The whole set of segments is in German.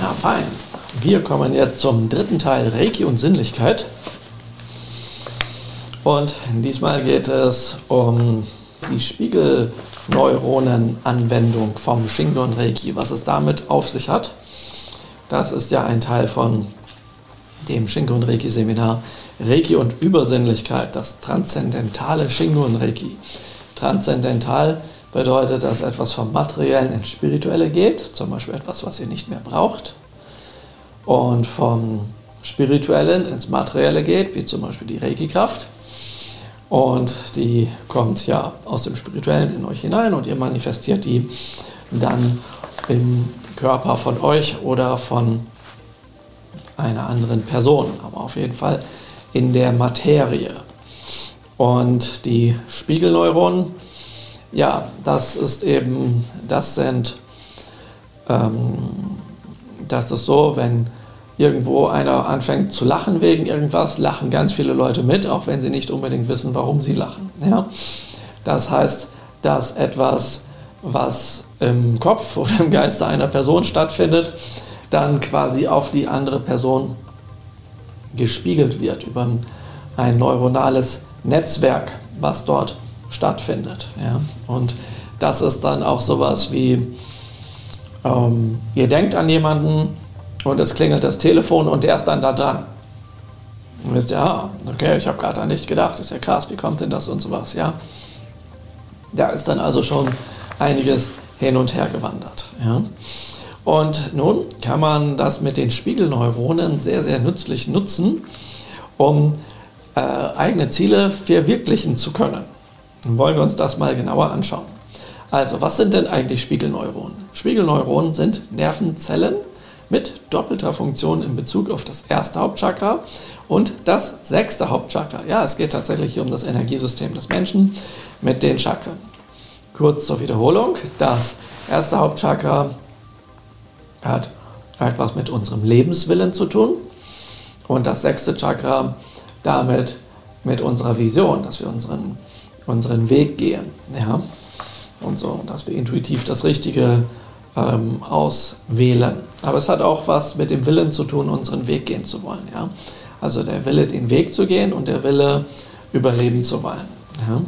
Ja, fein. Wir kommen jetzt zum dritten Teil Reiki und Sinnlichkeit. Und diesmal geht es um die Spiegelneuronenanwendung vom Shingon Reiki, was es damit auf sich hat. Das ist ja ein Teil von dem Shingon Reiki Seminar Reiki und Übersinnlichkeit, das transzendentale Shingon Reiki. Transzendental bedeutet, dass etwas vom Materiellen ins Spirituelle geht, zum Beispiel etwas, was ihr nicht mehr braucht, und vom Spirituellen ins Materielle geht, wie zum Beispiel die Reiki-Kraft. Und die kommt ja aus dem Spirituellen in euch hinein und ihr manifestiert die dann im Körper von euch oder von einer anderen Person, aber auf jeden Fall in der Materie. Und die Spiegelneuronen, ja, das ist eben, das sind, ähm, das ist so, wenn irgendwo einer anfängt zu lachen wegen irgendwas, lachen ganz viele Leute mit, auch wenn sie nicht unbedingt wissen, warum sie lachen. Ja? Das heißt, dass etwas, was im Kopf oder im Geiste einer Person stattfindet, dann quasi auf die andere Person gespiegelt wird über ein neuronales Netzwerk, was dort stattfindet. Ja? Und das ist dann auch sowas wie, ähm, ihr denkt an jemanden, und es klingelt das Telefon und der ist dann da dran. Und wisst ihr, ah, okay, ich habe gerade an nicht gedacht, ist ja krass, wie kommt denn das und sowas, ja. Da ist dann also schon einiges hin und her gewandert. Ja. Und nun kann man das mit den Spiegelneuronen sehr, sehr nützlich nutzen, um äh, eigene Ziele verwirklichen zu können. Dann wollen wir uns das mal genauer anschauen. Also, was sind denn eigentlich Spiegelneuronen? Spiegelneuronen sind Nervenzellen, mit doppelter Funktion in Bezug auf das erste Hauptchakra und das sechste Hauptchakra. Ja, es geht tatsächlich hier um das Energiesystem des Menschen mit den Chakren. Kurz zur Wiederholung. Das erste Hauptchakra hat etwas mit unserem Lebenswillen zu tun und das sechste Chakra damit mit unserer Vision, dass wir unseren, unseren Weg gehen. Ja? Und so, dass wir intuitiv das Richtige ähm, auswählen. Aber es hat auch was mit dem Willen zu tun, unseren Weg gehen zu wollen. Ja? Also der Wille, den Weg zu gehen und der Wille, überleben zu wollen. Ja?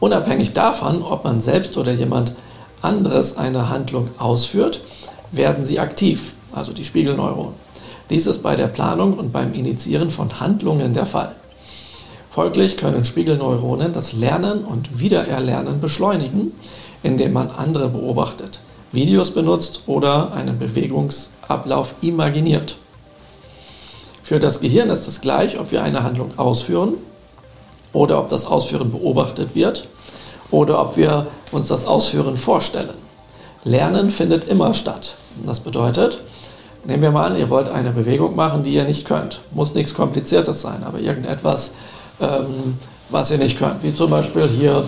Unabhängig davon, ob man selbst oder jemand anderes eine Handlung ausführt, werden sie aktiv, also die Spiegelneuronen. Dies ist bei der Planung und beim Initiieren von Handlungen der Fall. Folglich können Spiegelneuronen das Lernen und Wiedererlernen beschleunigen, indem man andere beobachtet, Videos benutzt oder einen Bewegungsablauf imaginiert. Für das Gehirn ist es gleich, ob wir eine Handlung ausführen oder ob das Ausführen beobachtet wird oder ob wir uns das Ausführen vorstellen. Lernen findet immer statt. Das bedeutet, nehmen wir mal an, ihr wollt eine Bewegung machen, die ihr nicht könnt. Muss nichts Kompliziertes sein, aber irgendetwas, ähm, was ihr nicht könnt. Wie zum Beispiel hier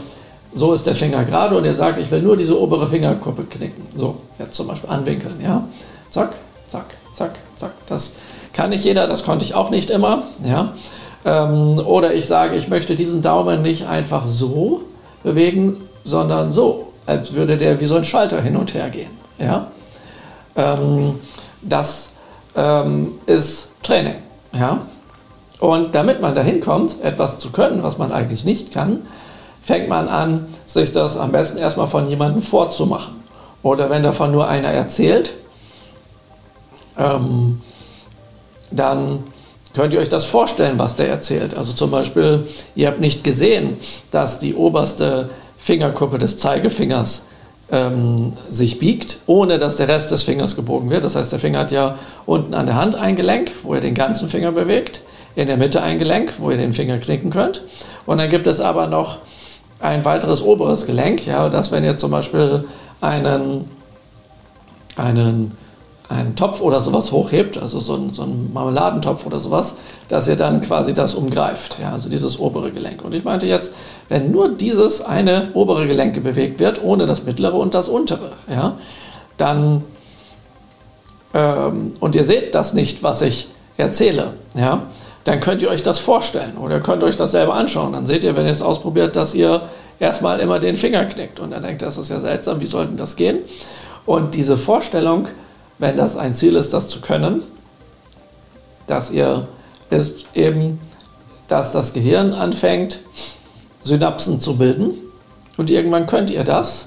so ist der Finger gerade und er sagt, ich will nur diese obere Fingerkuppe knicken. So, jetzt zum Beispiel anwinkeln, ja. Zack, zack, zack, zack. Das kann nicht jeder, das konnte ich auch nicht immer, ja. Ähm, oder ich sage, ich möchte diesen Daumen nicht einfach so bewegen, sondern so, als würde der wie so ein Schalter hin und her gehen, ja. Ähm, das ähm, ist Training, ja. Und damit man dahin kommt, etwas zu können, was man eigentlich nicht kann, fängt man an, sich das am besten erstmal von jemandem vorzumachen. Oder wenn davon nur einer erzählt, ähm, dann könnt ihr euch das vorstellen, was der erzählt. Also zum Beispiel, ihr habt nicht gesehen, dass die oberste Fingerkuppe des Zeigefingers ähm, sich biegt, ohne dass der Rest des Fingers gebogen wird. Das heißt, der Finger hat ja unten an der Hand ein Gelenk, wo ihr den ganzen Finger bewegt, in der Mitte ein Gelenk, wo ihr den Finger knicken könnt. Und dann gibt es aber noch ein weiteres oberes Gelenk, ja, dass wenn ihr zum Beispiel einen, einen, einen Topf oder sowas hochhebt, also so, ein, so einen Marmeladentopf oder sowas, dass ihr dann quasi das umgreift, ja, also dieses obere Gelenk. Und ich meinte jetzt, wenn nur dieses eine obere Gelenk bewegt wird, ohne das mittlere und das untere, ja, dann, ähm, und ihr seht das nicht, was ich erzähle, ja, dann könnt ihr euch das vorstellen oder könnt euch das selber anschauen. Dann seht ihr, wenn ihr es ausprobiert, dass ihr erstmal immer den Finger knickt und dann denkt, das ist ja seltsam, wie soll denn das gehen? Und diese Vorstellung wenn das ein Ziel ist, das zu können, dass ihr ist eben, dass das Gehirn anfängt, Synapsen zu bilden und irgendwann könnt ihr das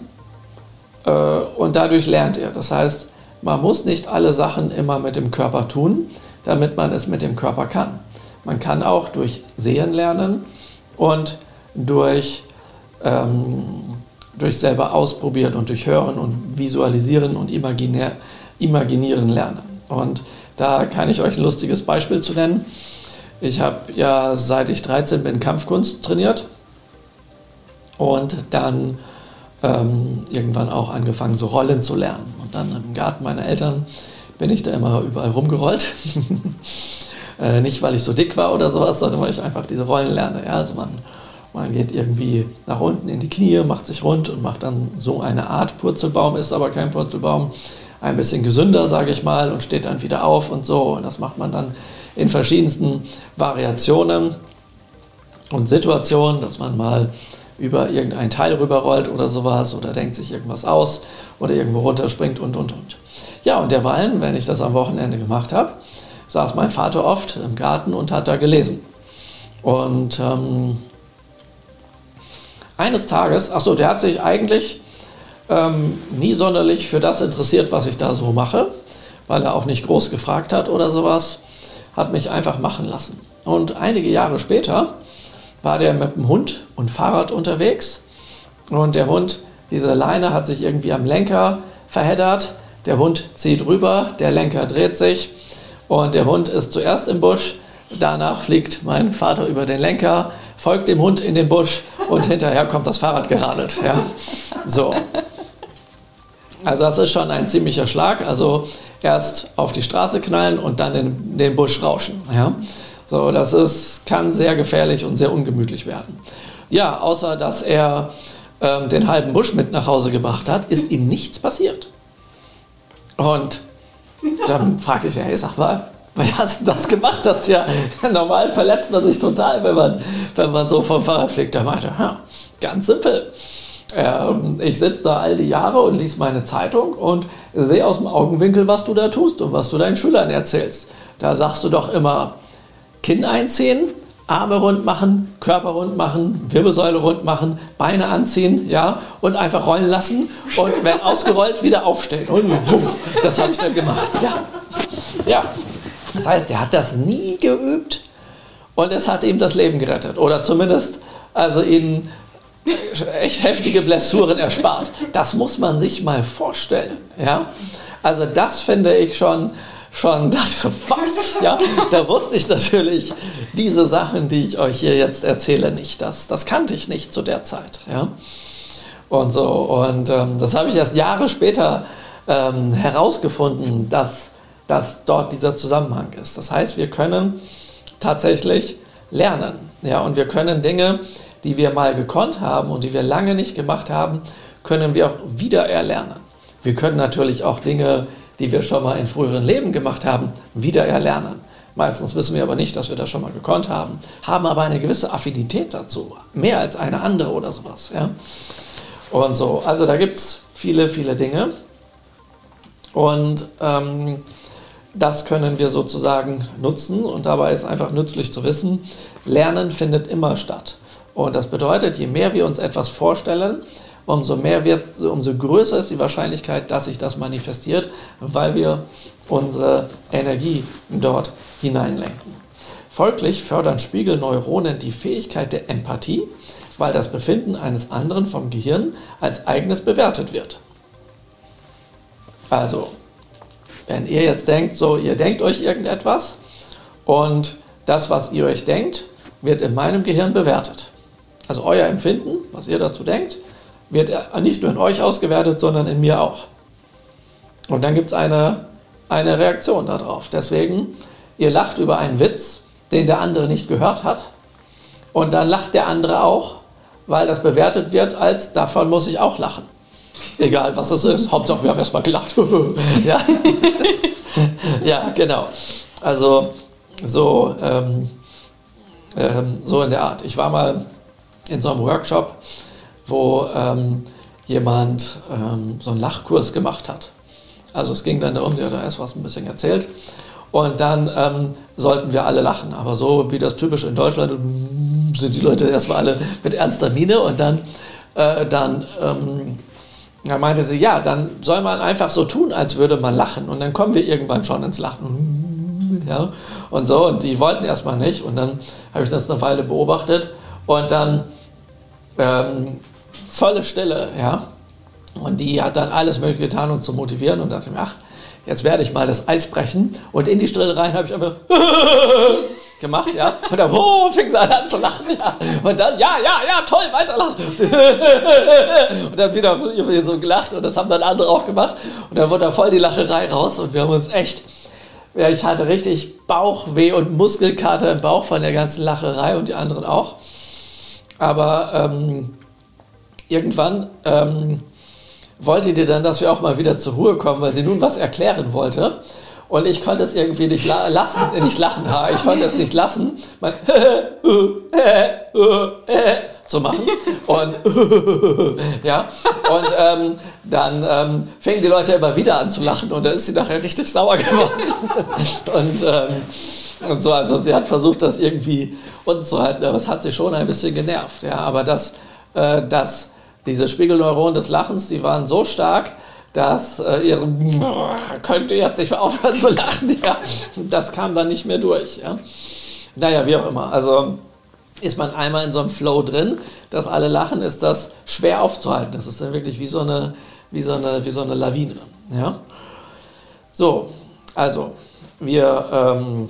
äh, und dadurch lernt ihr. Das heißt, man muss nicht alle Sachen immer mit dem Körper tun, damit man es mit dem Körper kann. Man kann auch durch Sehen lernen und durch, ähm, durch selber ausprobieren und durch Hören und Visualisieren und Imaginär, Imaginieren lernen. Und da kann ich euch ein lustiges Beispiel zu nennen. Ich habe ja seit ich 13 bin Kampfkunst trainiert und dann ähm, irgendwann auch angefangen, so Rollen zu lernen. Und dann im Garten meiner Eltern bin ich da immer überall rumgerollt. äh, nicht, weil ich so dick war oder sowas, sondern weil ich einfach diese Rollen lerne. Ja? Also man, man geht irgendwie nach unten in die Knie, macht sich rund und macht dann so eine Art Purzelbaum, ist aber kein Purzelbaum, ein bisschen gesünder, sage ich mal, und steht dann wieder auf und so. Und das macht man dann in verschiedensten Variationen und Situationen, dass man mal über irgendein Teil rüberrollt oder sowas oder denkt sich irgendwas aus oder irgendwo runterspringt und und und. Ja, und derweilen, wenn ich das am Wochenende gemacht habe, saß mein Vater oft im Garten und hat da gelesen. Und ähm, eines Tages, achso, der hat sich eigentlich ähm, nie sonderlich für das interessiert, was ich da so mache, weil er auch nicht groß gefragt hat oder sowas, hat mich einfach machen lassen. Und einige Jahre später war der mit dem Hund und Fahrrad unterwegs und der Hund, diese Leine hat sich irgendwie am Lenker verheddert der Hund zieht rüber, der Lenker dreht sich und der Hund ist zuerst im Busch. Danach fliegt mein Vater über den Lenker, folgt dem Hund in den Busch und hinterher kommt das Fahrrad geradelt. Ja. So. Also das ist schon ein ziemlicher Schlag. Also erst auf die Straße knallen und dann in den Busch rauschen. Ja. So, das ist, kann sehr gefährlich und sehr ungemütlich werden. Ja, außer dass er ähm, den halben Busch mit nach Hause gebracht hat, ist ihm nichts passiert. Und dann fragte ich, hey, sag mal, wie hast du das gemacht? Das ja normal verletzt man sich total, wenn man, wenn man so vom Fahrrad fliegt. Er meinte, ja, ganz simpel. Ähm, ich sitze da all die Jahre und lese meine Zeitung und sehe aus dem Augenwinkel, was du da tust und was du deinen Schülern erzählst. Da sagst du doch immer, Kinn einziehen, Arme rund machen, Körper rund machen, Wirbelsäule rund machen, Beine anziehen, ja, und einfach rollen lassen und wenn ausgerollt wieder aufstehen. Und das habe ich dann gemacht. Ja. ja. Das heißt, er hat das nie geübt und es hat ihm das Leben gerettet oder zumindest also ihn echt heftige Blessuren erspart. Das muss man sich mal vorstellen, ja. Also das finde ich schon schon dachte, was? Ja, da wusste ich natürlich diese Sachen, die ich euch hier jetzt erzähle, nicht. Das, das kannte ich nicht zu der Zeit. Ja. Und so, und ähm, das habe ich erst Jahre später ähm, herausgefunden, dass, dass dort dieser Zusammenhang ist. Das heißt, wir können tatsächlich lernen. Ja, und wir können Dinge, die wir mal gekonnt haben und die wir lange nicht gemacht haben, können wir auch wieder erlernen. Wir können natürlich auch Dinge die wir schon mal in früheren Leben gemacht haben, wieder erlernen. Meistens wissen wir aber nicht, dass wir das schon mal gekonnt haben, haben aber eine gewisse Affinität dazu, mehr als eine andere oder sowas. Ja? Und so, also da gibt es viele, viele Dinge. Und ähm, das können wir sozusagen nutzen und dabei ist einfach nützlich zu wissen, Lernen findet immer statt. Und das bedeutet, je mehr wir uns etwas vorstellen, umso mehr wird, umso größer ist die Wahrscheinlichkeit, dass sich das manifestiert, weil wir unsere Energie dort hineinlenken. Folglich fördern Spiegelneuronen die Fähigkeit der Empathie, weil das Befinden eines anderen vom Gehirn als eigenes bewertet wird. Also, wenn ihr jetzt denkt, so, ihr denkt euch irgendetwas und das, was ihr euch denkt, wird in meinem Gehirn bewertet. Also euer Empfinden, was ihr dazu denkt, wird nicht nur in euch ausgewertet, sondern in mir auch. Und dann gibt es eine, eine Reaktion darauf. Deswegen, ihr lacht über einen Witz, den der andere nicht gehört hat. Und dann lacht der andere auch, weil das bewertet wird als, davon muss ich auch lachen. Egal was es ist. Hauptsache, wir haben erstmal gelacht. ja. ja, genau. Also so, ähm, ähm, so in der Art. Ich war mal in so einem Workshop wo ähm, jemand ähm, so einen Lachkurs gemacht hat. Also es ging dann darum, der hat erst was ein bisschen erzählt. Und dann ähm, sollten wir alle lachen. Aber so wie das typisch in Deutschland sind die Leute erstmal alle mit ernster Miene und dann, äh, dann ähm, da meinte sie, ja, dann soll man einfach so tun, als würde man lachen. Und dann kommen wir irgendwann schon ins Lachen. Ja, und so. Und die wollten erstmal nicht. Und dann habe ich das eine Weile beobachtet. Und dann ähm, volle Stille, ja. Und die hat dann alles Mögliche getan, um zu motivieren. Und dachte mir, ach, jetzt werde ich mal das Eis brechen. Und in die Stille rein habe ich einfach gemacht, ja. Und dann oh, fing sie an zu lachen, ja. Und dann, ja, ja, ja, toll, weiterlachen. und dann wieder so gelacht und das haben dann andere auch gemacht. Und dann wurde da voll die Lacherei raus und wir haben uns echt, ja, ich hatte richtig Bauchweh und Muskelkater im Bauch von der ganzen Lacherei und die anderen auch. Aber ähm, irgendwann ähm, wollte die dann, dass wir auch mal wieder zur Ruhe kommen, weil sie nun was erklären wollte. Und ich konnte es irgendwie nicht la lassen, äh, nicht lachen, ich konnte es nicht lassen, mein zu machen. Und ja, und ähm, dann ähm, fingen die Leute immer wieder an zu lachen und dann ist sie nachher richtig sauer geworden. und, ähm, und so, also sie hat versucht, das irgendwie unten zu halten, aber es hat sie schon ein bisschen genervt. Ja, aber das, äh, das, diese Spiegelneuronen des Lachens, die waren so stark, dass äh, ihre könnte jetzt nicht aufhören zu lachen. Ja, das kam dann nicht mehr durch. Ja. Naja, wie auch immer. Also ist man einmal in so einem Flow drin, dass alle lachen, ist das schwer aufzuhalten. Das ist dann wirklich wie so eine, wie so eine, wie so eine Lawine. Ja. So, also wir, ähm,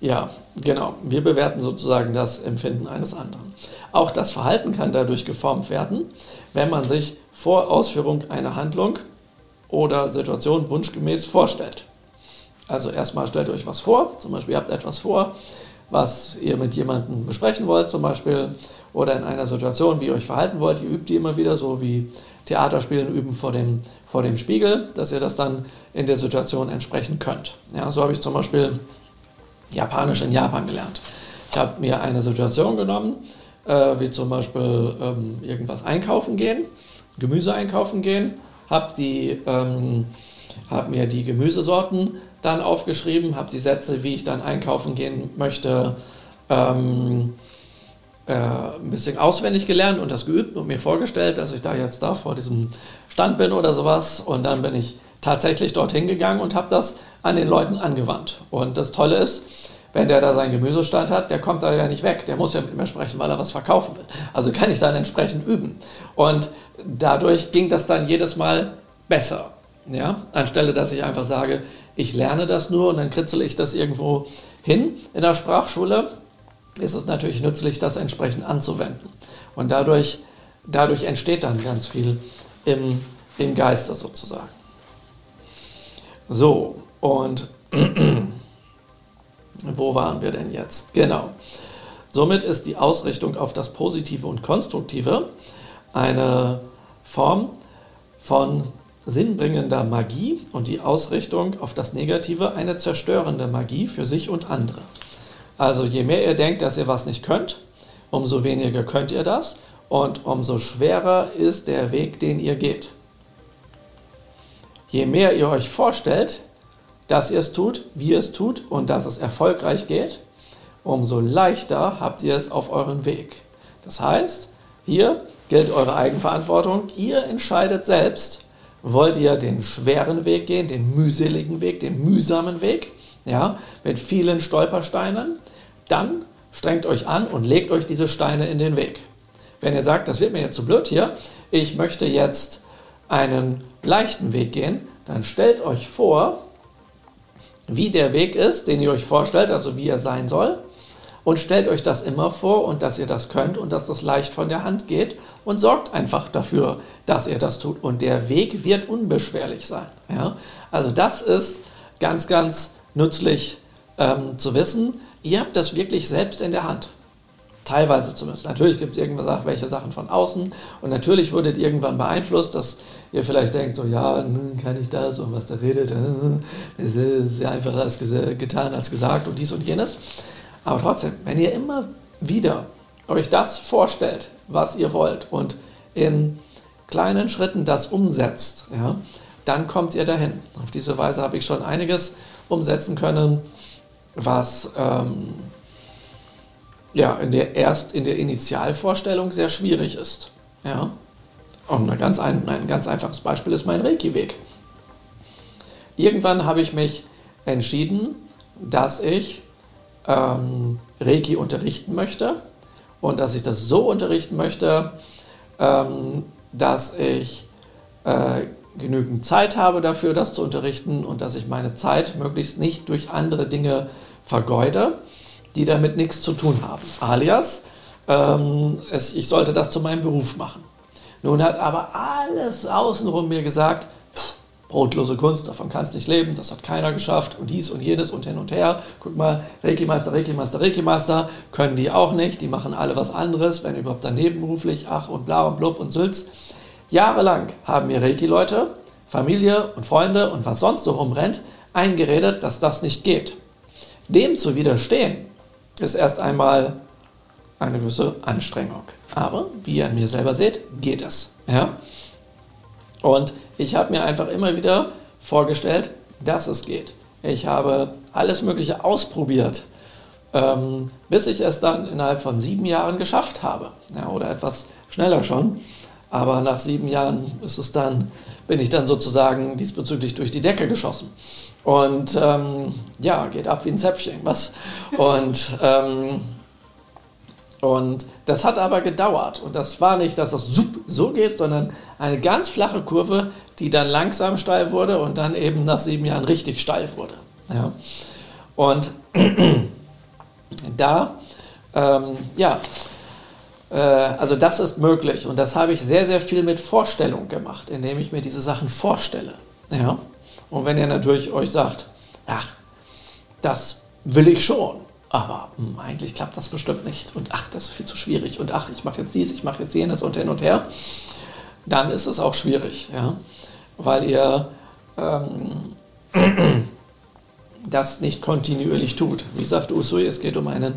ja, genau, wir bewerten sozusagen das Empfinden eines anderen. Auch das Verhalten kann dadurch geformt werden, wenn man sich vor Ausführung einer Handlung oder Situation wunschgemäß vorstellt. Also erstmal stellt euch was vor, zum Beispiel ihr habt etwas vor, was ihr mit jemandem besprechen wollt zum Beispiel oder in einer Situation, wie ihr euch verhalten wollt. Ihr übt die immer wieder, so wie Theaterspielen üben vor dem, vor dem Spiegel, dass ihr das dann in der Situation entsprechen könnt. Ja, so habe ich zum Beispiel Japanisch in Japan gelernt. Ich habe mir eine Situation genommen, äh, wie zum Beispiel ähm, irgendwas einkaufen gehen Gemüse einkaufen gehen, habe ähm, hab mir die Gemüsesorten dann aufgeschrieben, habe die Sätze, wie ich dann einkaufen gehen möchte, ähm, äh, ein bisschen auswendig gelernt und das geübt und mir vorgestellt, dass ich da jetzt da vor diesem Stand bin oder sowas. Und dann bin ich tatsächlich dorthin gegangen und habe das an den Leuten angewandt. Und das Tolle ist, wenn der da seinen Gemüsestand hat, der kommt da ja nicht weg. Der muss ja mit mir sprechen, weil er was verkaufen will. Also kann ich dann entsprechend üben. Und dadurch ging das dann jedes Mal besser. Ja? Anstelle, dass ich einfach sage, ich lerne das nur und dann kritzel ich das irgendwo hin in der Sprachschule, ist es natürlich nützlich, das entsprechend anzuwenden. Und dadurch, dadurch entsteht dann ganz viel im, im Geiste sozusagen. So, und wo waren wir denn jetzt? Genau. Somit ist die Ausrichtung auf das Positive und Konstruktive eine Form von sinnbringender Magie und die Ausrichtung auf das Negative eine zerstörende Magie für sich und andere. Also je mehr ihr denkt, dass ihr was nicht könnt, umso weniger könnt ihr das und umso schwerer ist der Weg, den ihr geht. Je mehr ihr euch vorstellt, dass ihr es tut, wie ihr es tut und dass es erfolgreich geht, umso leichter habt ihr es auf euren Weg. Das heißt, hier gilt eure Eigenverantwortung. Ihr entscheidet selbst, wollt ihr den schweren Weg gehen, den mühseligen Weg, den mühsamen Weg, ja, mit vielen Stolpersteinen, dann strengt euch an und legt euch diese Steine in den Weg. Wenn ihr sagt, das wird mir jetzt zu blöd hier, ich möchte jetzt einen leichten Weg gehen, dann stellt euch vor, wie der Weg ist, den ihr euch vorstellt, also wie er sein soll. Und stellt euch das immer vor und dass ihr das könnt und dass das leicht von der Hand geht und sorgt einfach dafür, dass ihr das tut. Und der Weg wird unbeschwerlich sein. Ja? Also das ist ganz, ganz nützlich ähm, zu wissen. Ihr habt das wirklich selbst in der Hand. Teilweise zumindest. Natürlich gibt es irgendwelche Sachen von außen und natürlich wurdet irgendwann beeinflusst, dass ihr vielleicht denkt, so ja, hm, kann ich das und was der redet, es ist ja einfacher als getan als gesagt und dies und jenes. Aber trotzdem, wenn ihr immer wieder euch das vorstellt, was ihr wollt und in kleinen Schritten das umsetzt, ja, dann kommt ihr dahin. Auf diese Weise habe ich schon einiges umsetzen können, was ähm, ja, in der, erst in der Initialvorstellung sehr schwierig ist. Ja? Und ein ganz, ein, ein ganz einfaches Beispiel ist mein Reiki-Weg. Irgendwann habe ich mich entschieden, dass ich ähm, Reiki unterrichten möchte und dass ich das so unterrichten möchte, ähm, dass ich äh, genügend Zeit habe dafür, das zu unterrichten und dass ich meine Zeit möglichst nicht durch andere Dinge vergeude, die damit nichts zu tun haben. Alias, ähm, es, ich sollte das zu meinem Beruf machen. Nun hat aber alles außenrum mir gesagt, brotlose Kunst, davon kannst du nicht leben, das hat keiner geschafft und dies und jenes und hin und her. Guck mal, Reiki-Meister, Reiki-Meister, Reiki-Meister können die auch nicht, die machen alle was anderes, wenn überhaupt daneben beruflich, ach und bla und blub und sülz. Jahrelang haben mir Reiki-Leute, Familie und Freunde und was sonst so rumrennt, eingeredet, dass das nicht geht. Dem zu widerstehen, ist erst einmal eine gewisse Anstrengung. Aber wie ihr an mir selber seht, geht es. Ja? Und ich habe mir einfach immer wieder vorgestellt, dass es geht. Ich habe alles Mögliche ausprobiert, ähm, bis ich es dann innerhalb von sieben Jahren geschafft habe. Ja, oder etwas schneller schon. Aber nach sieben Jahren ist es dann, bin ich dann sozusagen diesbezüglich durch die Decke geschossen. Und ähm, ja, geht ab wie ein Zäpfchen, was? Und, ähm, und das hat aber gedauert. Und das war nicht, dass das so geht, sondern eine ganz flache Kurve, die dann langsam steil wurde und dann eben nach sieben Jahren richtig steil wurde. Ja. Und da, ähm, ja, also das ist möglich. Und das habe ich sehr, sehr viel mit Vorstellung gemacht, indem ich mir diese Sachen vorstelle. Ja. Und wenn ihr natürlich euch sagt, ach, das will ich schon, aber mh, hm, eigentlich klappt das bestimmt nicht und ach, das ist viel zu schwierig und ach, ich mache jetzt dies, ich mache jetzt jenes und hin und her, dann ist es auch schwierig, ja? weil ihr ähm, das nicht kontinuierlich tut. Wie sagt Usui, es geht um einen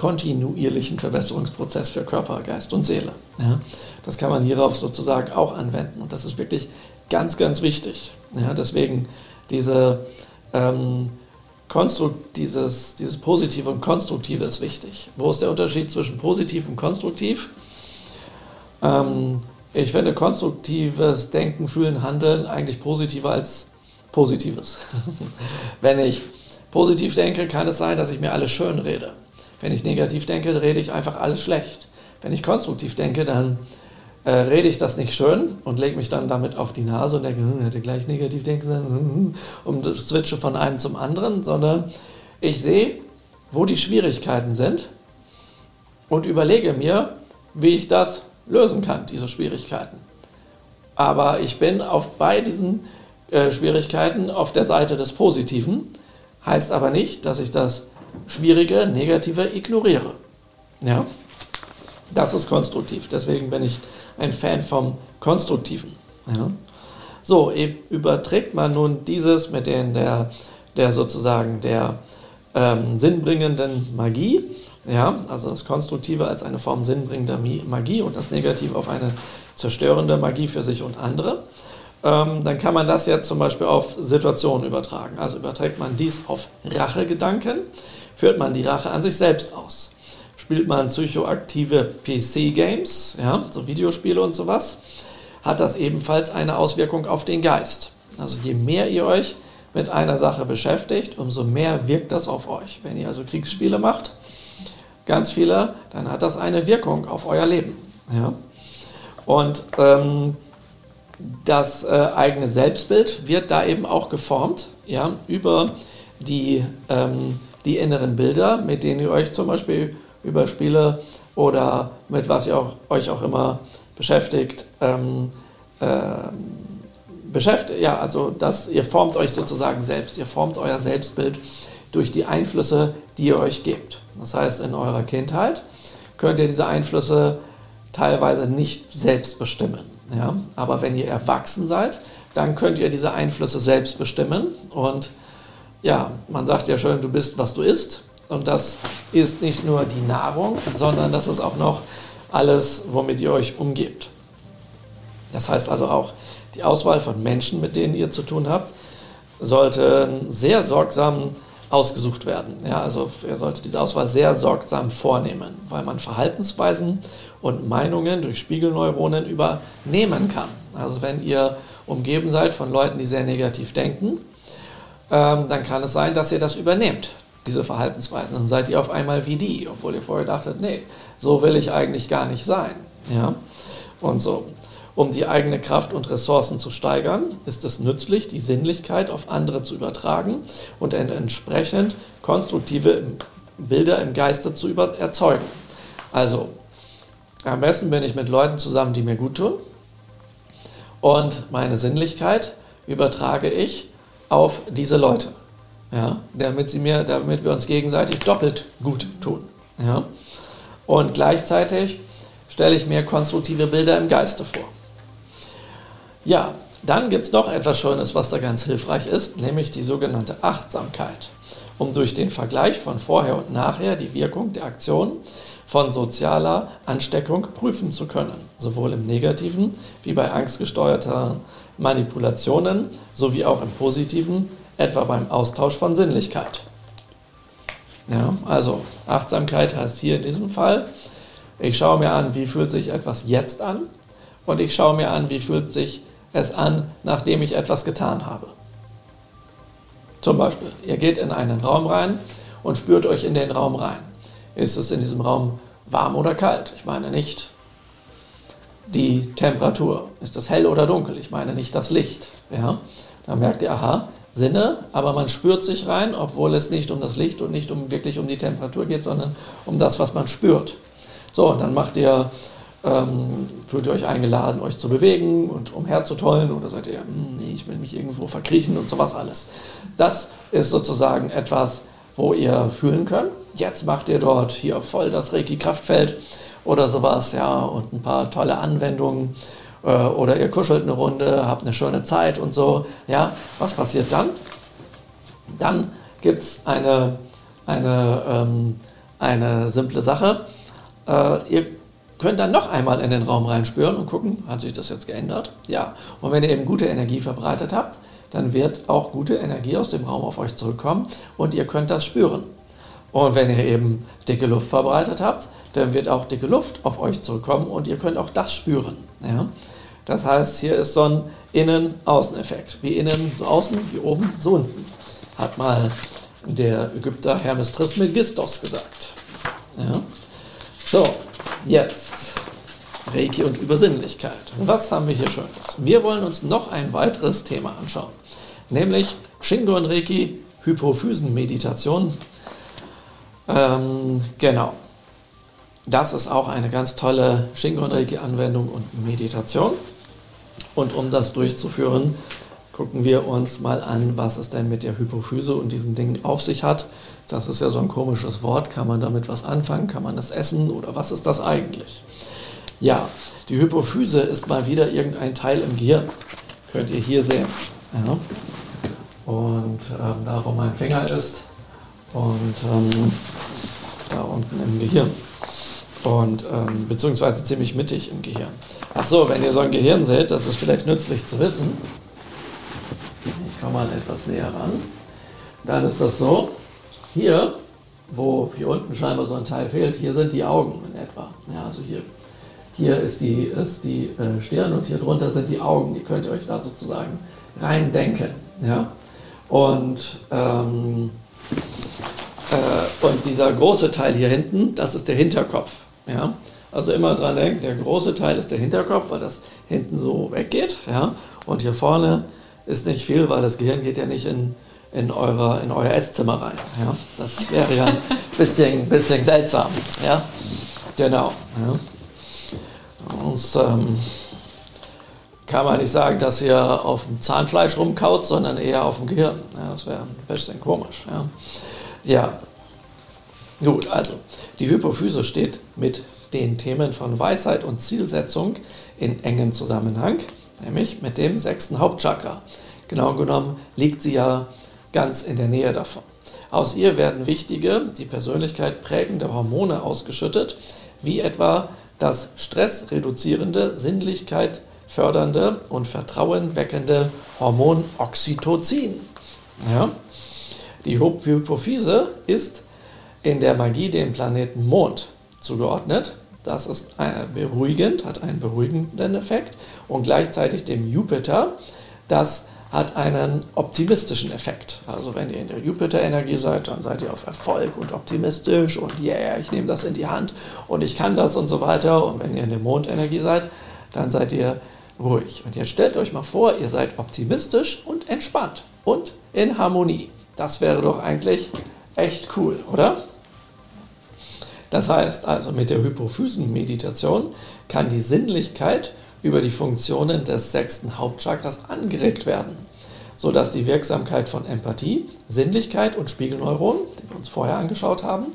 kontinuierlichen Verbesserungsprozess für Körper, Geist und Seele. Ja? Das kann man hierauf sozusagen auch anwenden und das ist wirklich ganz, ganz wichtig. Ja, deswegen diese, ähm, Konstrukt, dieses, dieses Positive und Konstruktive ist wichtig. Wo ist der Unterschied zwischen positiv und konstruktiv? Ähm, ich finde konstruktives Denken, Fühlen, Handeln eigentlich positiver als positives. Wenn ich positiv denke, kann es sein, dass ich mir alles schön rede. Wenn ich negativ denke, rede ich einfach alles schlecht. Wenn ich konstruktiv denke, dann äh, rede ich das nicht schön und lege mich dann damit auf die Nase und denke, hm, hätte gleich negativ denken sollen hm, hm, und switche von einem zum anderen, sondern ich sehe, wo die Schwierigkeiten sind und überlege mir, wie ich das lösen kann, diese Schwierigkeiten. Aber ich bin auf, bei diesen äh, Schwierigkeiten auf der Seite des Positiven, heißt aber nicht, dass ich das Schwierige, Negative ignoriere. Ja? Das ist konstruktiv. Deswegen bin ich ein Fan vom Konstruktiven. Ja? So, überträgt man nun dieses mit den, der, der sozusagen der ähm, sinnbringenden Magie, ja, also das Konstruktive als eine Form sinnbringender Magie und das Negative auf eine zerstörende Magie für sich und andere, ähm, dann kann man das jetzt zum Beispiel auf Situationen übertragen. Also überträgt man dies auf Rachegedanken, führt man die Rache an sich selbst aus spielt man psychoaktive PC-Games, ja, so Videospiele und sowas, hat das ebenfalls eine Auswirkung auf den Geist. Also je mehr ihr euch mit einer Sache beschäftigt, umso mehr wirkt das auf euch. Wenn ihr also Kriegsspiele macht, ganz viele, dann hat das eine Wirkung auf euer Leben. Ja? Und ähm, das äh, eigene Selbstbild wird da eben auch geformt ja, über die, ähm, die inneren Bilder, mit denen ihr euch zum Beispiel über Spiele oder mit was ihr auch, euch auch immer beschäftigt. Ähm, äh, beschäftigt, ja, also das, ihr formt euch sozusagen selbst, ihr formt euer Selbstbild durch die Einflüsse, die ihr euch gebt. Das heißt, in eurer Kindheit könnt ihr diese Einflüsse teilweise nicht selbst bestimmen. Ja? Aber wenn ihr erwachsen seid, dann könnt ihr diese Einflüsse selbst bestimmen. Und ja, man sagt ja schön, du bist, was du isst. Und das ist nicht nur die Nahrung, sondern das ist auch noch alles, womit ihr euch umgebt. Das heißt also auch Die Auswahl von Menschen, mit denen ihr zu tun habt, sollte sehr sorgsam ausgesucht werden. Ja, also ihr solltet diese Auswahl sehr sorgsam vornehmen, weil man Verhaltensweisen und Meinungen durch Spiegelneuronen übernehmen kann. Also wenn ihr umgeben seid von Leuten, die sehr negativ denken, ähm, dann kann es sein, dass ihr das übernehmt, diese Verhaltensweisen. Dann seid ihr auf einmal wie die, obwohl ihr vorher dachtet, nee, so will ich eigentlich gar nicht sein. Ja? Und so. Um die eigene Kraft und Ressourcen zu steigern, ist es nützlich, die Sinnlichkeit auf andere zu übertragen und entsprechend konstruktive Bilder im Geiste zu erzeugen. Also, am besten bin ich mit Leuten zusammen, die mir gut tun. Und meine Sinnlichkeit übertrage ich auf diese Leute, ja, damit, sie mir, damit wir uns gegenseitig doppelt gut tun. Ja. Und gleichzeitig stelle ich mir konstruktive Bilder im Geiste vor. Ja, dann gibt es noch etwas Schönes, was da ganz hilfreich ist, nämlich die sogenannte Achtsamkeit, um durch den Vergleich von vorher und nachher die Wirkung der Aktion von sozialer Ansteckung prüfen zu können, sowohl im negativen wie bei angstgesteuerten Manipulationen sowie auch im positiven, etwa beim Austausch von Sinnlichkeit. Ja, also Achtsamkeit heißt hier in diesem Fall, ich schaue mir an, wie fühlt sich etwas jetzt an und ich schaue mir an, wie fühlt sich es an, nachdem ich etwas getan habe. Zum Beispiel, ihr geht in einen Raum rein und spürt euch in den Raum rein. Ist es in diesem Raum warm oder kalt? Ich meine nicht die Temperatur. Ist das hell oder dunkel? Ich meine nicht das Licht. Ja? Da merkt ihr, aha, Sinne, aber man spürt sich rein, obwohl es nicht um das Licht und nicht um wirklich um die Temperatur geht, sondern um das, was man spürt. So, und dann macht ihr ähm, fühlt ihr euch eingeladen, euch zu bewegen und umherzutollen oder seid ihr, hm, nee, ich will mich irgendwo verkriechen und sowas alles. Das ist sozusagen etwas, wo ihr fühlen könnt. Jetzt macht ihr dort hier voll das Reiki-Kraftfeld oder sowas, ja, und ein paar tolle Anwendungen. Äh, oder ihr kuschelt eine Runde, habt eine schöne Zeit und so. Ja, was passiert dann? Dann gibt es eine, eine, ähm, eine simple Sache. Äh, ihr könnt dann noch einmal in den Raum reinspüren und gucken, hat sich das jetzt geändert? Ja. Und wenn ihr eben gute Energie verbreitet habt, dann wird auch gute Energie aus dem Raum auf euch zurückkommen und ihr könnt das spüren. Und wenn ihr eben dicke Luft verbreitet habt, dann wird auch dicke Luft auf euch zurückkommen und ihr könnt auch das spüren. Ja? Das heißt, hier ist so ein Innen-Außen-Effekt. Wie innen, so außen, wie oben, so unten. Hat mal der Ägypter Hermes Trismegistos gesagt. Ja? So, Jetzt Reiki und Übersinnlichkeit. Was haben wir hier Schönes? Wir wollen uns noch ein weiteres Thema anschauen, nämlich Shingo und Reiki, Hypophysenmeditation. Ähm, genau. Das ist auch eine ganz tolle Shingo und Reiki-Anwendung und Meditation. Und um das durchzuführen, gucken wir uns mal an, was es denn mit der Hypophyse und diesen Dingen auf sich hat. Das ist ja so ein komisches Wort. Kann man damit was anfangen? Kann man das essen? Oder was ist das eigentlich? Ja, die Hypophyse ist mal wieder irgendein Teil im Gehirn. Könnt ihr hier sehen. Ja. Und ähm, da, wo mein Finger ist. Und ähm, da unten im Gehirn. Und ähm, beziehungsweise ziemlich mittig im Gehirn. Ach so, wenn ihr so ein Gehirn seht, das ist vielleicht nützlich zu wissen. Ich komme mal etwas näher ran. Dann ist das so, hier, wo hier unten scheinbar so ein Teil fehlt, hier sind die Augen in etwa. Ja, also hier, hier ist die, ist die äh, Stirn und hier drunter sind die Augen. Die könnt ihr euch da sozusagen reindenken. Ja? Und, ähm, äh, und dieser große Teil hier hinten, das ist der Hinterkopf. Ja? Also immer dran denken, der große Teil ist der Hinterkopf, weil das hinten so weggeht. Ja? Und hier vorne ist nicht viel, weil das Gehirn geht ja nicht in, in, eure, in euer Esszimmer rein. Ja? Das wäre ja ein bisschen, bisschen seltsam. Ja? Genau. Ja. Und, ähm, kann man nicht sagen, dass ihr auf dem Zahnfleisch rumkaut, sondern eher auf dem Gehirn. Ja, das wäre ein bisschen komisch. Ja. ja. Gut, also die Hypophyse steht mit den Themen von Weisheit und Zielsetzung in engem Zusammenhang, nämlich mit dem sechsten Hauptchakra. Genau genommen liegt sie ja ganz in der Nähe davon. Aus ihr werden wichtige, die Persönlichkeit prägende Hormone ausgeschüttet, wie etwa das stressreduzierende, Sinnlichkeit fördernde und Vertrauen weckende Hormon Oxytocin. Ja? Die Hypophyse ist in der Magie dem Planeten Mond zugeordnet. Das ist beruhigend, hat einen beruhigenden Effekt und gleichzeitig dem Jupiter, das hat einen optimistischen Effekt. Also wenn ihr in der Jupiter-Energie seid, dann seid ihr auf Erfolg und optimistisch und yeah, ich nehme das in die Hand und ich kann das und so weiter. Und wenn ihr in der Mondenergie seid, dann seid ihr ruhig. Und jetzt stellt euch mal vor, ihr seid optimistisch und entspannt und in Harmonie. Das wäre doch eigentlich echt cool, oder? Das heißt also, mit der Hypophysenmeditation kann die Sinnlichkeit über die Funktionen des sechsten Hauptchakras angeregt werden, sodass die Wirksamkeit von Empathie, Sinnlichkeit und Spiegelneuronen, die wir uns vorher angeschaut haben,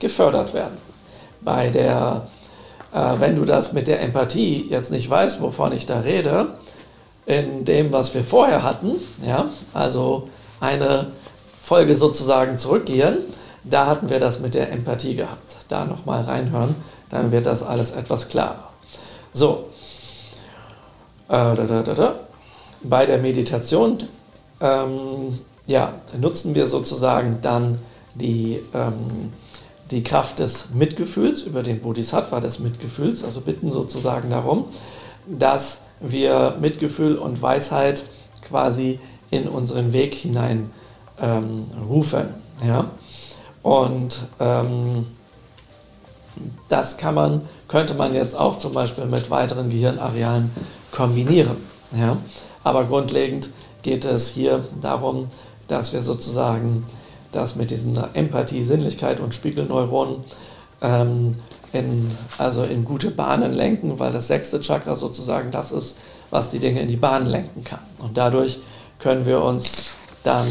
gefördert werden. Bei der, äh, wenn du das mit der Empathie jetzt nicht weißt, wovon ich da rede, in dem, was wir vorher hatten, ja, also eine Folge sozusagen zurückgehen, da hatten wir das mit der Empathie gehabt. Da nochmal reinhören, dann wird das alles etwas klarer. So, äh, da, da, da, bei der Meditation ähm, ja, nutzen wir sozusagen dann die, ähm, die Kraft des Mitgefühls über den Bodhisattva des Mitgefühls, also bitten sozusagen darum, dass wir Mitgefühl und Weisheit quasi in unseren Weg hinein ähm, rufen. Ja? Und ähm, das kann man, könnte man jetzt auch zum Beispiel mit weiteren Gehirnarealen kombinieren. Ja? Aber grundlegend geht es hier darum, dass wir sozusagen das mit diesen Empathie, Sinnlichkeit und Spiegelneuronen ähm, in, also in gute Bahnen lenken, weil das sechste Chakra sozusagen das ist, was die Dinge in die Bahn lenken kann. Und dadurch können wir uns dann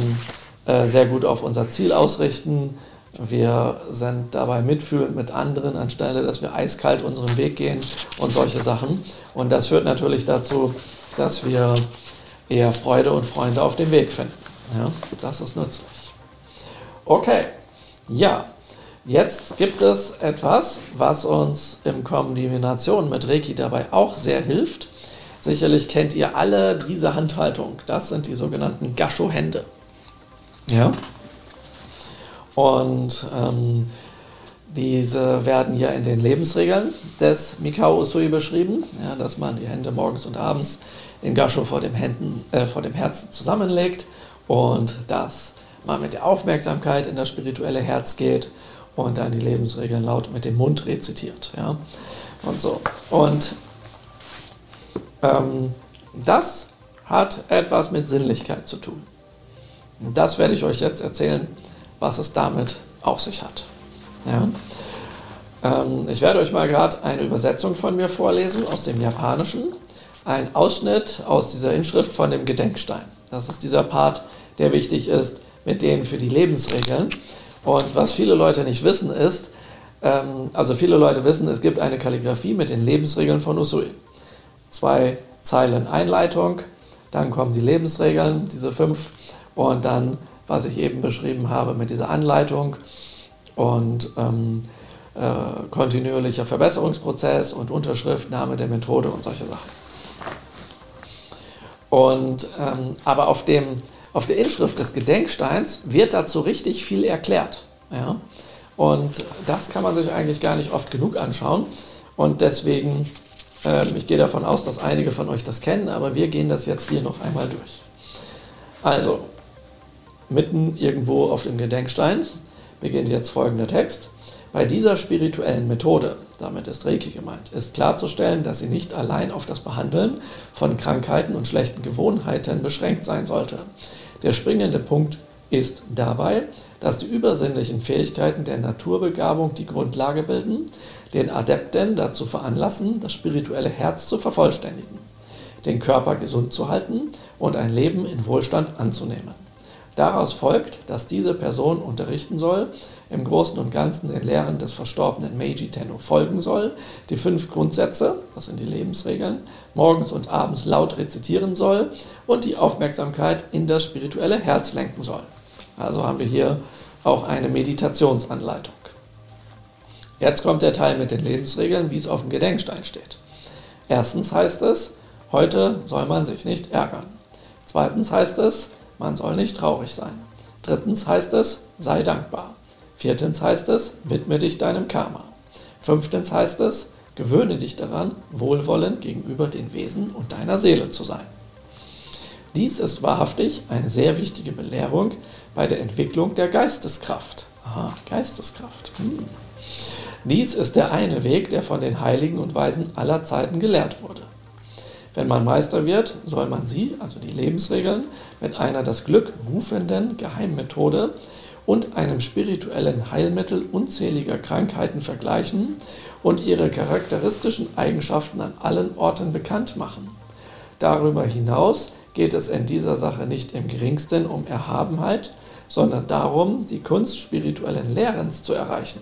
äh, sehr gut auf unser Ziel ausrichten, wir sind dabei mitfühlend mit anderen, anstelle dass wir eiskalt unseren Weg gehen und solche Sachen. Und das führt natürlich dazu, dass wir eher Freude und Freunde auf dem Weg finden. Ja, das ist nützlich. Okay, ja, jetzt gibt es etwas, was uns in Kombination mit Reiki dabei auch sehr hilft. Sicherlich kennt ihr alle diese Handhaltung. Das sind die sogenannten Gasho-Hände. Ja. Und ähm, diese werden ja in den Lebensregeln des Mikao Usui beschrieben, ja, dass man die Hände morgens und abends in Gasho vor dem, Händen, äh, vor dem Herzen zusammenlegt und dass man mit der Aufmerksamkeit in das spirituelle Herz geht und dann die Lebensregeln laut mit dem Mund rezitiert. Ja, und so. Und ähm, das hat etwas mit Sinnlichkeit zu tun. Und das werde ich euch jetzt erzählen, was es damit auf sich hat. Ja? Ähm, ich werde euch mal gerade eine Übersetzung von mir vorlesen aus dem Japanischen. Ein Ausschnitt aus dieser Inschrift von dem Gedenkstein. Das ist dieser Part, der wichtig ist mit denen für die Lebensregeln. Und was viele Leute nicht wissen ist, ähm, also viele Leute wissen, es gibt eine Kalligrafie mit den Lebensregeln von Usui. Zwei Zeilen Einleitung, dann kommen die Lebensregeln, diese fünf, und dann was ich eben beschrieben habe mit dieser Anleitung und ähm, äh, kontinuierlicher Verbesserungsprozess und Unterschriftnahme der Methode und solche Sachen. Und, ähm, aber auf, dem, auf der Inschrift des Gedenksteins wird dazu richtig viel erklärt. Ja? Und das kann man sich eigentlich gar nicht oft genug anschauen. Und deswegen, ähm, ich gehe davon aus, dass einige von euch das kennen, aber wir gehen das jetzt hier noch einmal durch. Also, mitten irgendwo auf dem Gedenkstein beginnt jetzt folgender Text. Bei dieser spirituellen Methode, damit ist Reiki gemeint, ist klarzustellen, dass sie nicht allein auf das Behandeln von Krankheiten und schlechten Gewohnheiten beschränkt sein sollte. Der springende Punkt ist dabei, dass die übersinnlichen Fähigkeiten der Naturbegabung die Grundlage bilden, den Adepten dazu veranlassen, das spirituelle Herz zu vervollständigen, den Körper gesund zu halten und ein Leben in Wohlstand anzunehmen. Daraus folgt, dass diese Person unterrichten soll, im Großen und Ganzen den Lehren des verstorbenen Meiji Tenno folgen soll, die fünf Grundsätze, das sind die Lebensregeln, morgens und abends laut rezitieren soll und die Aufmerksamkeit in das spirituelle Herz lenken soll. Also haben wir hier auch eine Meditationsanleitung. Jetzt kommt der Teil mit den Lebensregeln, wie es auf dem Gedenkstein steht. Erstens heißt es, heute soll man sich nicht ärgern. Zweitens heißt es, man soll nicht traurig sein. Drittens heißt es, sei dankbar. Viertens heißt es, widme dich deinem Karma. Fünftens heißt es, gewöhne dich daran, wohlwollend gegenüber den Wesen und deiner Seele zu sein. Dies ist wahrhaftig eine sehr wichtige Belehrung bei der Entwicklung der Geisteskraft. Aha, Geisteskraft. Hm. Dies ist der eine Weg, der von den Heiligen und Weisen aller Zeiten gelehrt wurde. Wenn man Meister wird, soll man sie, also die Lebensregeln, mit einer das Glück rufenden Geheimmethode und einem spirituellen Heilmittel unzähliger Krankheiten vergleichen und ihre charakteristischen Eigenschaften an allen Orten bekannt machen. Darüber hinaus geht es in dieser Sache nicht im geringsten um Erhabenheit, sondern darum, die Kunst spirituellen Lehrens zu erreichen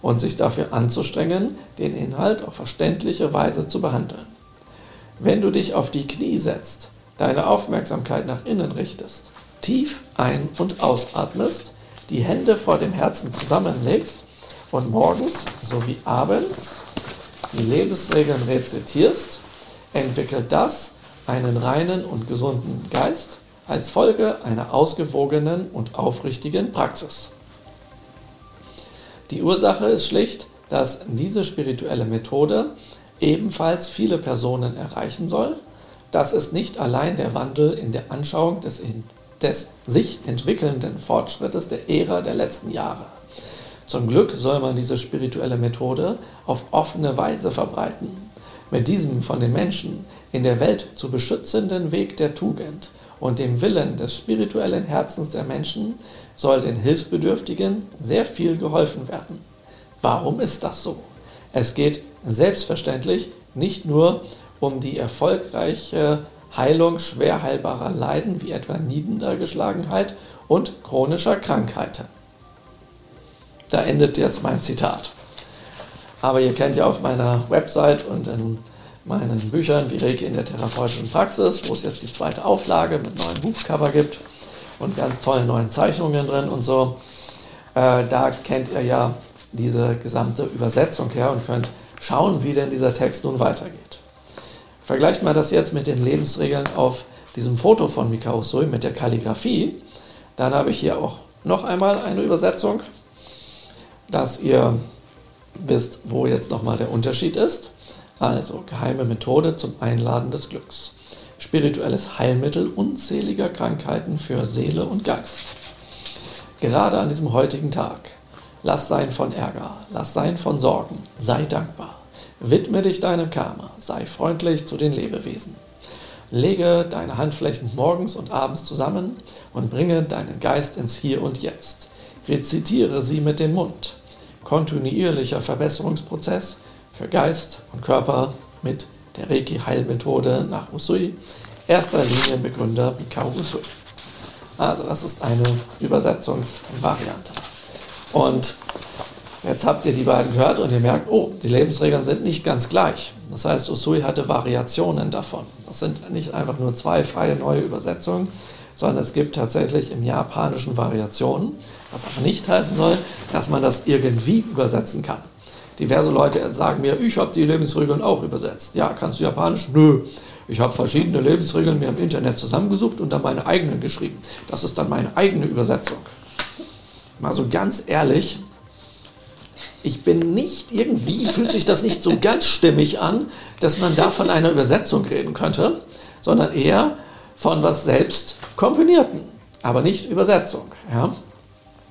und sich dafür anzustrengen, den Inhalt auf verständliche Weise zu behandeln. Wenn du dich auf die Knie setzt, deine Aufmerksamkeit nach innen richtest, tief ein- und ausatmest, die Hände vor dem Herzen zusammenlegst und morgens sowie abends die Lebensregeln rezitierst, entwickelt das einen reinen und gesunden Geist als Folge einer ausgewogenen und aufrichtigen Praxis. Die Ursache ist schlicht, dass diese spirituelle Methode ebenfalls viele Personen erreichen soll. Das ist nicht allein der Wandel in der Anschauung des, des sich entwickelnden Fortschrittes der Ära der letzten Jahre. Zum Glück soll man diese spirituelle Methode auf offene Weise verbreiten. Mit diesem von den Menschen in der Welt zu beschützenden Weg der Tugend und dem Willen des spirituellen Herzens der Menschen soll den Hilfsbedürftigen sehr viel geholfen werden. Warum ist das so? Es geht selbstverständlich nicht nur um die erfolgreiche Heilung schwer heilbarer Leiden wie etwa Niedergeschlagenheit und chronischer Krankheiten. Da endet jetzt mein Zitat. Aber ihr kennt ja auf meiner Website und in meinen Büchern wie Reiki in der therapeutischen Praxis, wo es jetzt die zweite Auflage mit neuen Buchcover gibt und ganz tollen neuen Zeichnungen drin und so. Äh, da kennt ihr ja diese gesamte Übersetzung her und könnt schauen, wie denn dieser Text nun weitergeht. Vergleicht mal das jetzt mit den Lebensregeln auf diesem Foto von Mikao Sui mit der Kalligrafie. Dann habe ich hier auch noch einmal eine Übersetzung, dass ihr wisst, wo jetzt nochmal der Unterschied ist. Also geheime Methode zum Einladen des Glücks. Spirituelles Heilmittel unzähliger Krankheiten für Seele und Geist. Gerade an diesem heutigen Tag. Lass sein von Ärger, lass sein von Sorgen, sei dankbar. Widme dich deinem Karma, sei freundlich zu den Lebewesen. Lege deine Handflächen morgens und abends zusammen und bringe deinen Geist ins Hier und Jetzt. Rezitiere sie mit dem Mund. Kontinuierlicher Verbesserungsprozess für Geist und Körper mit der Reiki-Heilmethode nach Usui, erster Linienbegründer Mikao Usui. Also das ist eine Übersetzungsvariante. Und jetzt habt ihr die beiden gehört und ihr merkt, oh, die Lebensregeln sind nicht ganz gleich. Das heißt, Usui hatte Variationen davon. Das sind nicht einfach nur zwei freie neue Übersetzungen, sondern es gibt tatsächlich im Japanischen Variationen, was aber nicht heißen soll, dass man das irgendwie übersetzen kann. Diverse Leute sagen mir, ich habe die Lebensregeln auch übersetzt. Ja, kannst du Japanisch? Nö. Ich habe verschiedene Lebensregeln mir im Internet zusammengesucht und dann meine eigenen geschrieben. Das ist dann meine eigene Übersetzung. Mal so ganz ehrlich, ich bin nicht irgendwie, fühlt sich das nicht so ganz stimmig an, dass man da von einer Übersetzung reden könnte, sondern eher von was selbst komponierten, aber nicht Übersetzung. Ja?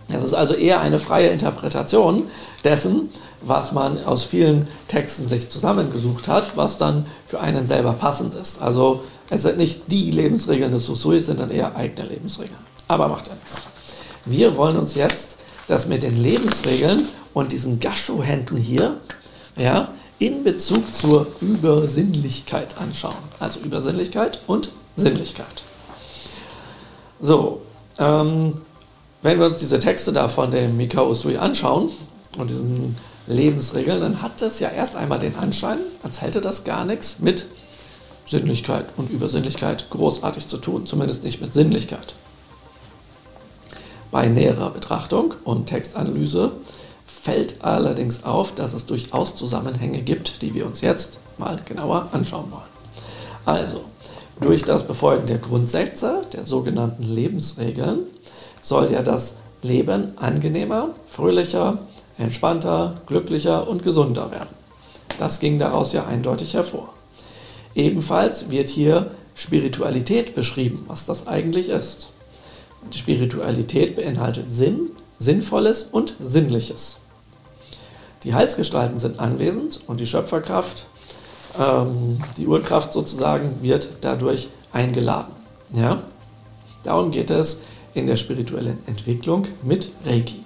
Es ist also eher eine freie Interpretation dessen, was man aus vielen Texten sich zusammengesucht hat, was dann für einen selber passend ist. Also es sind nicht die Lebensregeln des Susui, es sind dann eher eigene Lebensregeln. Aber macht ja nichts. Wir wollen uns jetzt das mit den Lebensregeln und diesen Gascho-Händen hier ja, in Bezug zur Übersinnlichkeit anschauen. Also Übersinnlichkeit und Sinnlichkeit. So, ähm, wenn wir uns diese Texte da von dem Mikao Usui anschauen und diesen Lebensregeln, dann hat das ja erst einmal den Anschein, als hätte das gar nichts mit Sinnlichkeit und Übersinnlichkeit großartig zu tun, zumindest nicht mit Sinnlichkeit. Bei näherer Betrachtung und Textanalyse fällt allerdings auf, dass es durchaus Zusammenhänge gibt, die wir uns jetzt mal genauer anschauen wollen. Also, durch das Befolgen der Grundsätze, der sogenannten Lebensregeln, soll ja das Leben angenehmer, fröhlicher, entspannter, glücklicher und gesunder werden. Das ging daraus ja eindeutig hervor. Ebenfalls wird hier Spiritualität beschrieben, was das eigentlich ist. Die Spiritualität beinhaltet Sinn, Sinnvolles und Sinnliches. Die Heilsgestalten sind anwesend und die Schöpferkraft, ähm, die Urkraft sozusagen, wird dadurch eingeladen. Ja? Darum geht es in der spirituellen Entwicklung mit Reiki.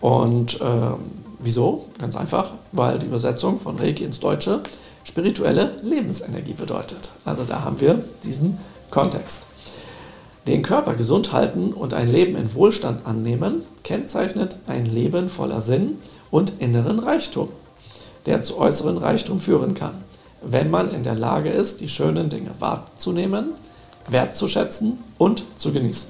Und ähm, wieso? Ganz einfach, weil die Übersetzung von Reiki ins Deutsche spirituelle Lebensenergie bedeutet. Also da haben wir diesen Kontext. Den Körper gesund halten und ein Leben in Wohlstand annehmen, kennzeichnet ein Leben voller Sinn und inneren Reichtum, der zu äußeren Reichtum führen kann, wenn man in der Lage ist, die schönen Dinge wahrzunehmen, wertzuschätzen und zu genießen.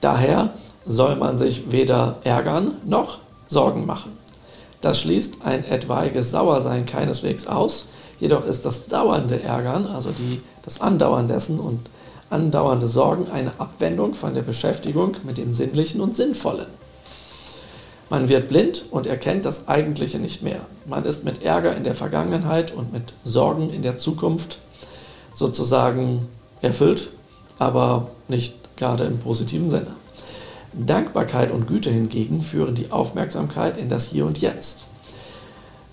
Daher soll man sich weder ärgern noch Sorgen machen. Das schließt ein etwaiges Sauersein keineswegs aus, jedoch ist das dauernde Ärgern, also die, das Andauern dessen und andauernde Sorgen eine Abwendung von der Beschäftigung mit dem Sinnlichen und Sinnvollen. Man wird blind und erkennt das Eigentliche nicht mehr. Man ist mit Ärger in der Vergangenheit und mit Sorgen in der Zukunft sozusagen erfüllt, aber nicht gerade im positiven Sinne. Dankbarkeit und Güte hingegen führen die Aufmerksamkeit in das Hier und Jetzt.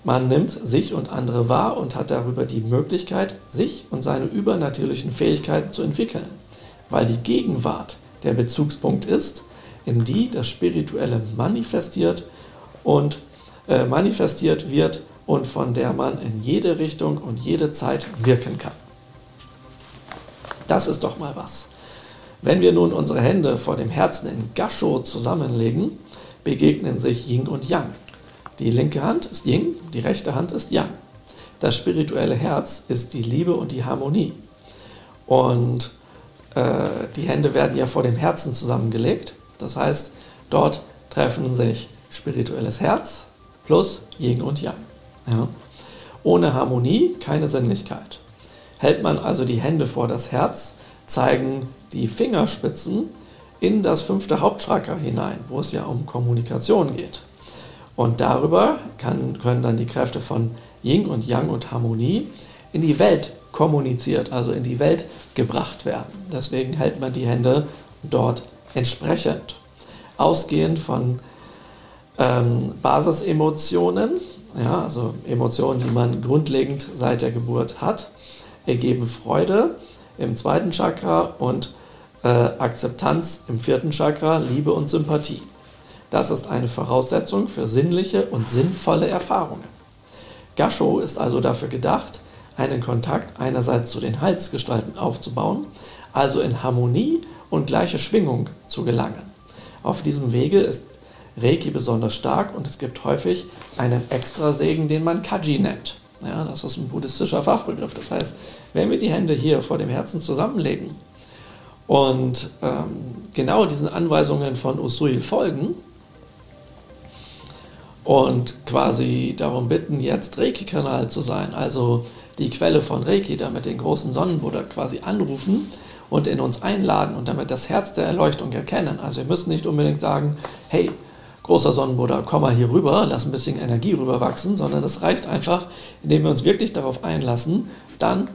Man nimmt sich und andere wahr und hat darüber die Möglichkeit, sich und seine übernatürlichen Fähigkeiten zu entwickeln, weil die Gegenwart der Bezugspunkt ist, in die das Spirituelle manifestiert und äh, manifestiert wird und von der man in jede Richtung und jede Zeit wirken kann. Das ist doch mal was. Wenn wir nun unsere Hände vor dem Herzen in Gasho zusammenlegen, begegnen sich Yin und Yang. Die linke Hand ist Yin, die rechte Hand ist Yang. Das spirituelle Herz ist die Liebe und die Harmonie. Und äh, die Hände werden ja vor dem Herzen zusammengelegt. Das heißt, dort treffen sich spirituelles Herz plus Yin und Yang. Ja. Ohne Harmonie keine Sinnlichkeit. Hält man also die Hände vor das Herz, zeigen die Fingerspitzen in das fünfte Hauptchakra hinein, wo es ja um Kommunikation geht. Und darüber kann, können dann die Kräfte von Yin und Yang und Harmonie in die Welt kommuniziert, also in die Welt gebracht werden. Deswegen hält man die Hände dort entsprechend. Ausgehend von ähm, Basisemotionen, ja, also Emotionen, die man grundlegend seit der Geburt hat, ergeben Freude, im zweiten Chakra und äh, Akzeptanz im vierten Chakra, Liebe und Sympathie. Das ist eine Voraussetzung für sinnliche und sinnvolle Erfahrungen. Gasho ist also dafür gedacht, einen Kontakt einerseits zu den Heilsgestalten aufzubauen, also in Harmonie und gleiche Schwingung zu gelangen. Auf diesem Wege ist Reiki besonders stark und es gibt häufig einen Extrasegen, den man Kaji nennt. Ja, das ist ein buddhistischer Fachbegriff. Das heißt, wenn wir die Hände hier vor dem Herzen zusammenlegen und ähm, genau diesen Anweisungen von Usui folgen und quasi darum bitten, jetzt Reiki-Kanal zu sein, also die Quelle von Reiki, damit den großen Sonnenbuddha quasi anrufen und in uns einladen und damit das Herz der Erleuchtung erkennen. Also wir müssen nicht unbedingt sagen, hey, großer Sonnenbuddha, komm mal hier rüber, lass ein bisschen Energie rüberwachsen, sondern es reicht einfach, indem wir uns wirklich darauf einlassen, dann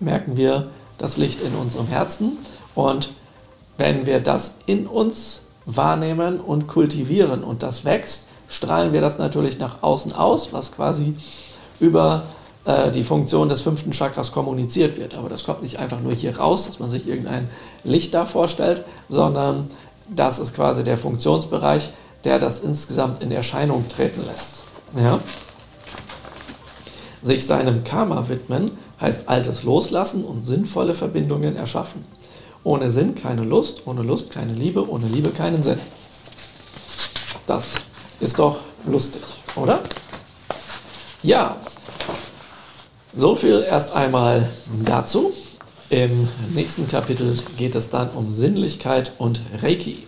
merken wir das Licht in unserem Herzen und wenn wir das in uns wahrnehmen und kultivieren und das wächst, strahlen wir das natürlich nach außen aus, was quasi über äh, die Funktion des fünften Chakras kommuniziert wird. Aber das kommt nicht einfach nur hier raus, dass man sich irgendein Licht da vorstellt, sondern das ist quasi der Funktionsbereich, der das insgesamt in Erscheinung treten lässt. Ja? Sich seinem Karma widmen heißt Altes loslassen und sinnvolle Verbindungen erschaffen. Ohne Sinn keine Lust, ohne Lust keine Liebe, ohne Liebe keinen Sinn. Das ist doch lustig, oder? Ja, so viel erst einmal dazu. Im nächsten Kapitel geht es dann um Sinnlichkeit und Reiki.